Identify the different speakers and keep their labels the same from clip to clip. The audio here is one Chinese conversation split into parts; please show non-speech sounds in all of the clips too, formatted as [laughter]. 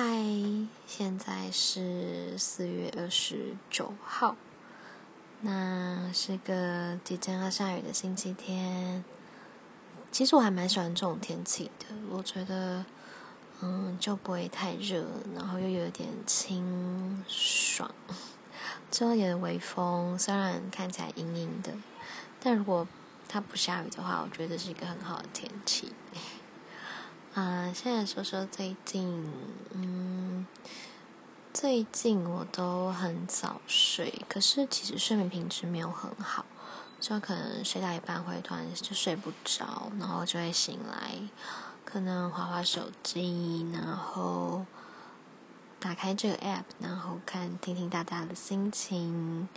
Speaker 1: 嗨，现在是四月二十九号，那是个即将要下雨的星期天。其实我还蛮喜欢这种天气的，我觉得，嗯，就不会太热，然后又有点清爽，这有点微风，虽然看起来阴阴的，但如果它不下雨的话，我觉得是一个很好的天气。啊，现在说说最近，嗯，最近我都很早睡，可是其实睡眠品质没有很好，就可能睡到一半会突然就睡不着，然后就会醒来，可能滑滑手机，然后打开这个 app，然后看听听大家的心情，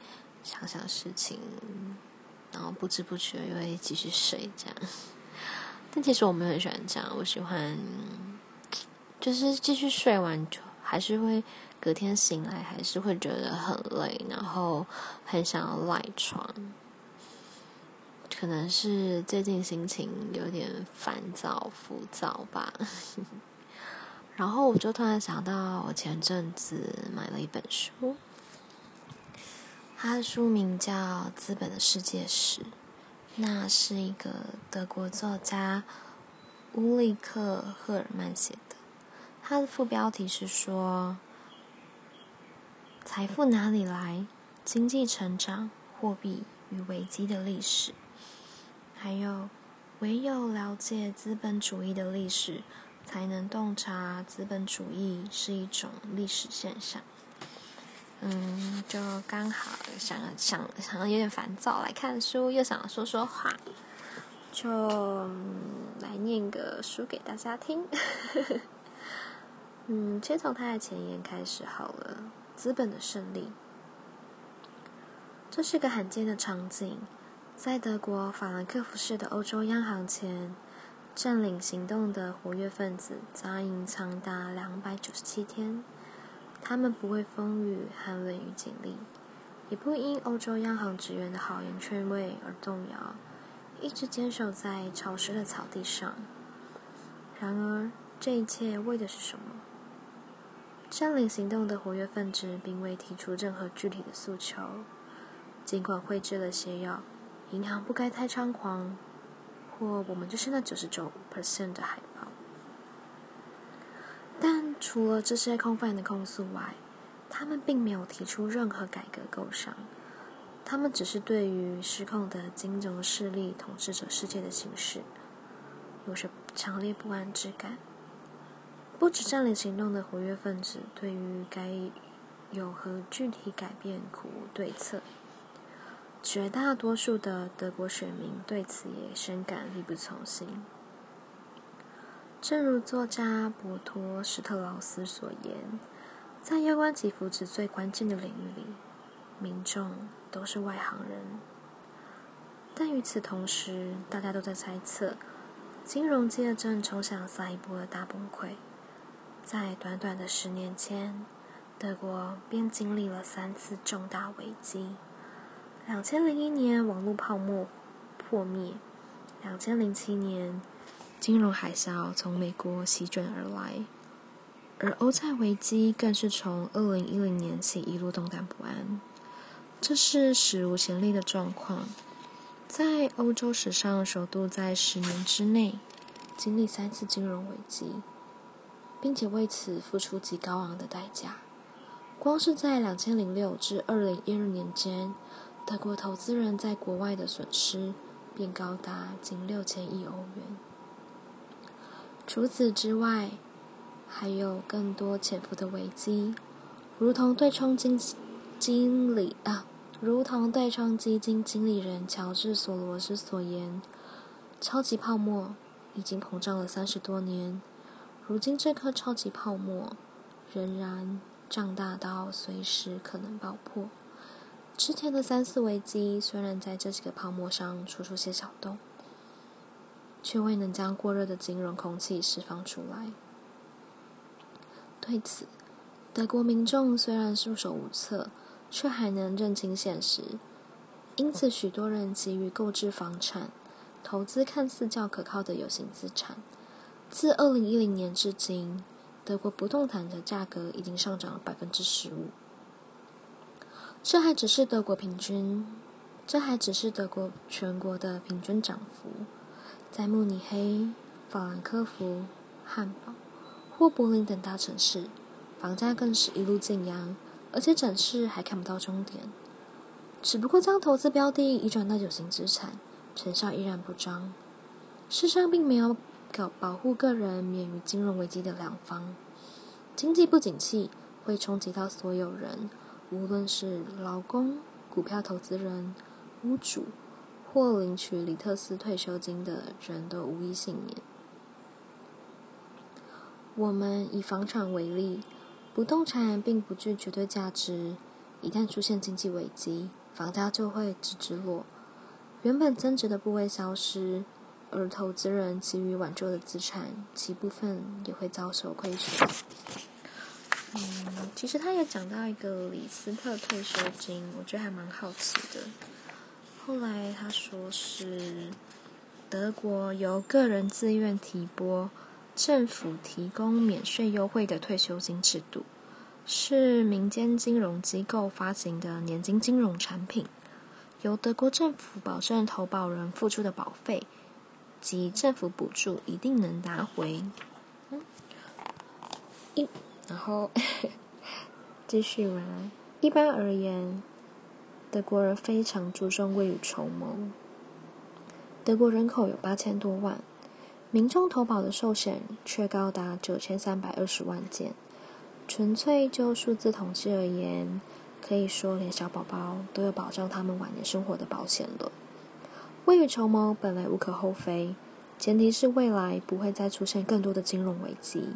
Speaker 1: 想想事情，然后不知不觉又会继续睡这样。但其实我没有很喜欢这样，我喜欢就是继续睡完就还是会隔天醒来，还是会觉得很累，然后很想要赖床。可能是最近心情有点烦躁、浮躁吧。[laughs] 然后我就突然想到，我前阵子买了一本书，它的书名叫《资本的世界史》。那是一个德国作家乌利克·赫尔曼写的，他的副标题是说：“财富哪里来？经济成长、货币与危机的历史。”还有，唯有了解资本主义的历史，才能洞察资本主义是一种历史现象。嗯，就刚好想想想有点烦躁，来看书，又想说说话，就、来念个书给大家听。[laughs] 嗯，先从他的前言开始好了。资本的胜利，这是个罕见的场景，在德国法兰克福市的欧洲央行前，占领行动的活跃分子扎营长达两百九十七天。他们不畏风雨、寒冷与警力，也不因欧洲央行职员的好言劝慰而动摇，一直坚守在潮湿的草地上。然而，这一切为的是什么？占领行动的活跃分子并未提出任何具体的诉求，尽管绘制了写有“银行不该太猖狂”或“我们就是那九十九 percent 的海报”。除了这些空泛的控诉外，他们并没有提出任何改革构想。他们只是对于失控的金融势力统治着世界的形势，有着强烈不安之感。不止占领行动的活跃分子对于该有何具体改变苦无对策，绝大多数的德国选民对此也深感力不从心。正如作家博托·施特劳斯所言，在有关给福祉最关键的领域里，民众都是外行人。但与此同时，大家都在猜测，金融界正冲向下一波的大崩溃。在短短的十年间，德国便经历了三次重大危机：两千零一年网络泡沫破灭，两千零七年。金融海啸从美国席卷而来，而欧债危机更是从二零一零年起一路动荡不安。这是史无前例的状况，在欧洲史上首度在十年之内经历三次金融危机，并且为此付出极高昂的代价。光是在两千零六至二零一二年间，德国投资人在国外的损失便高达近六千亿欧元。除此之外，还有更多潜伏的危机，如同对冲经经理啊，如同对冲基金经理人乔治·索罗斯所言，超级泡沫已经膨胀了三十多年，如今这颗超级泡沫仍然胀大到随时可能爆破。之前的三次危机虽然在这几个泡沫上出出些小洞。却未能将过热的金融空气释放出来。对此，德国民众虽然束手无策，却还能认清现实。因此，许多人急于购置房产，投资看似较可靠的有形资产。自二零一零年至今，德国不动产的价格已经上涨了百分之十五。这还只是德国平均，这还只是德国全国的平均涨幅。在慕尼黑、法兰克福、汉堡或柏林等大城市，房价更是一路晋扬，而且展示还看不到终点。只不过将投资标的移转到有形资产，成效依然不彰。世上并没有搞保护个人免于金融危机的良方。经济不景气会冲击到所有人。无论是劳工、股票投资人、屋主或领取李特斯退休金的人都无一幸免。我们以房产为例，不动产并不具绝对价值，一旦出现经济危机，房价就会直直落，原本增值的部位消失，而投资人急于挽救的资产，其部分也会遭受亏损。嗯，其实他也讲到一个李斯特退休金，我觉得还蛮好奇的。后来他说是德国由个人自愿提拨，政府提供免税优惠的退休金制度，是民间金融机构发行的年金金融产品，由德国政府保证投保人付出的保费及政府补助一定能拿回。嗯，一。然后 [laughs] 继续嘛。一般而言，德国人非常注重未雨绸缪。德国人口有八千多万，民众投保的寿险却高达九千三百二十万件。纯粹就数字统计而言，可以说连小宝宝都有保障他们晚年生活的保险了。未雨绸缪本来无可厚非，前提是未来不会再出现更多的金融危机。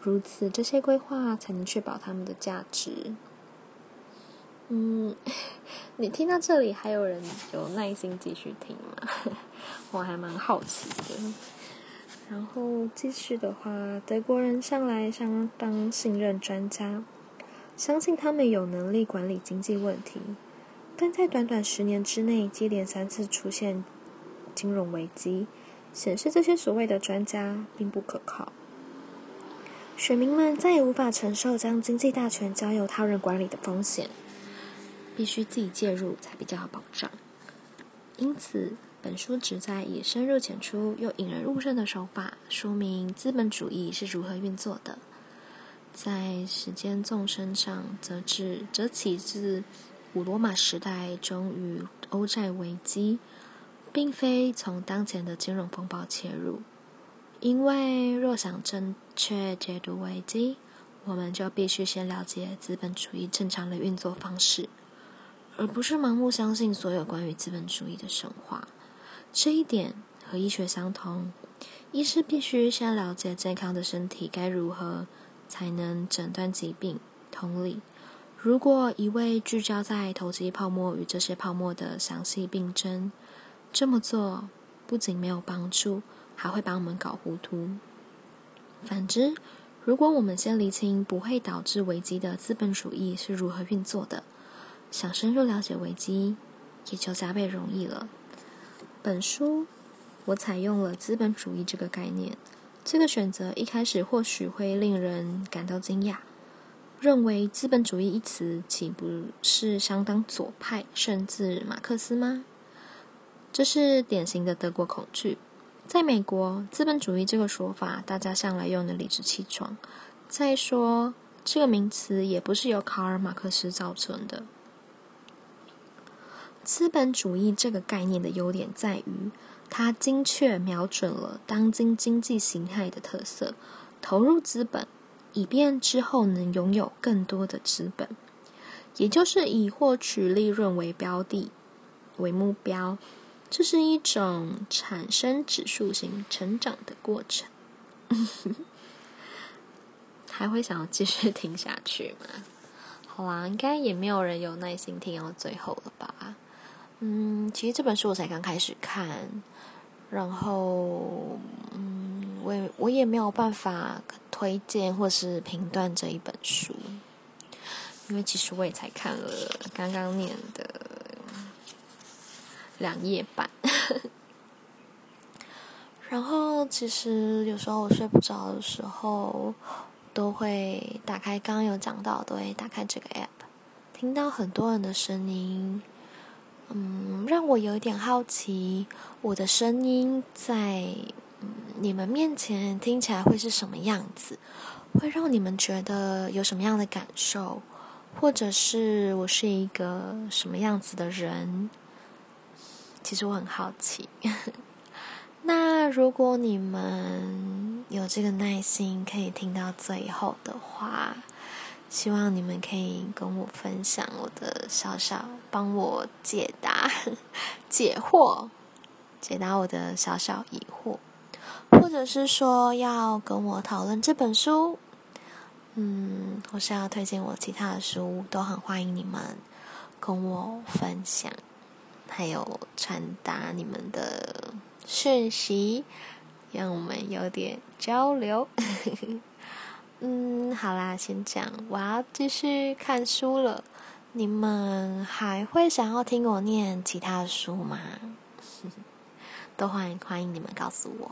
Speaker 1: 如此，这些规划才能确保他们的价值。嗯，[laughs] 你听到这里，还有人有耐心继续听吗？[laughs] 我还蛮好奇的。然后继续的话，德国人向来相当信任专家，相信他们有能力管理经济问题，但在短短十年之内，接连三次出现金融危机，显示这些所谓的专家并不可靠。选民们再也无法承受将经济大权交由他人管理的风险，必须自己介入才比较好保障。因此，本书旨在以深入浅出又引人入胜的手法，说明资本主义是如何运作的。在时间纵深上，则至则起自古罗马时代中与欧债危机，并非从当前的金融风暴切入。因为若想正确解读危机，我们就必须先了解资本主义正常的运作方式，而不是盲目相信所有关于资本主义的神话。这一点和医学相同，医师必须先了解健康的身体该如何才能诊断疾病。同理，如果一味聚焦在投机泡沫与这些泡沫的详细病症，这么做不仅没有帮助。还会把我们搞糊涂。反之，如果我们先厘清不会导致危机的资本主义是如何运作的，想深入了解危机，也就加倍容易了。本书我采用了资本主义这个概念，这个选择一开始或许会令人感到惊讶，认为资本主义一词岂不是相当左派，甚至马克思吗？这是典型的德国恐惧。在美国，资本主义这个说法，大家向来用的理直气壮。再说，这个名词也不是由卡尔马克思造成的。资本主义这个概念的优点在于，它精确瞄准了当今经济形态的特色，投入资本，以便之后能拥有更多的资本，也就是以获取利润为标的为目标。这是一种产生指数型成长的过程，[laughs] 还会想要继续听下去吗？好啦，应该也没有人有耐心听到最后了吧？嗯，其实这本书我才刚开始看，然后嗯，我也我也没有办法推荐或是评断这一本书，因为其实我也才看了刚刚念的。两页半，[laughs] 然后其实有时候我睡不着的时候，都会打开，刚刚有讲到，都会打开这个 app，听到很多人的声音，嗯，让我有一点好奇，我的声音在你们面前听起来会是什么样子？会让你们觉得有什么样的感受？或者是我是一个什么样子的人？其实我很好奇。[laughs] 那如果你们有这个耐心，可以听到最后的话，希望你们可以跟我分享我的小小，帮我解答、[laughs] 解惑、解答我的小小疑惑，或者是说要跟我讨论这本书，嗯，或是要推荐我其他的书，都很欢迎你们跟我分享，还有传达你们的。讯息，让我们有点交流。嗯，好啦，先这样，我要继续看书了。你们还会想要听我念其他的书吗？[laughs] 都欢迎欢迎你们告诉我。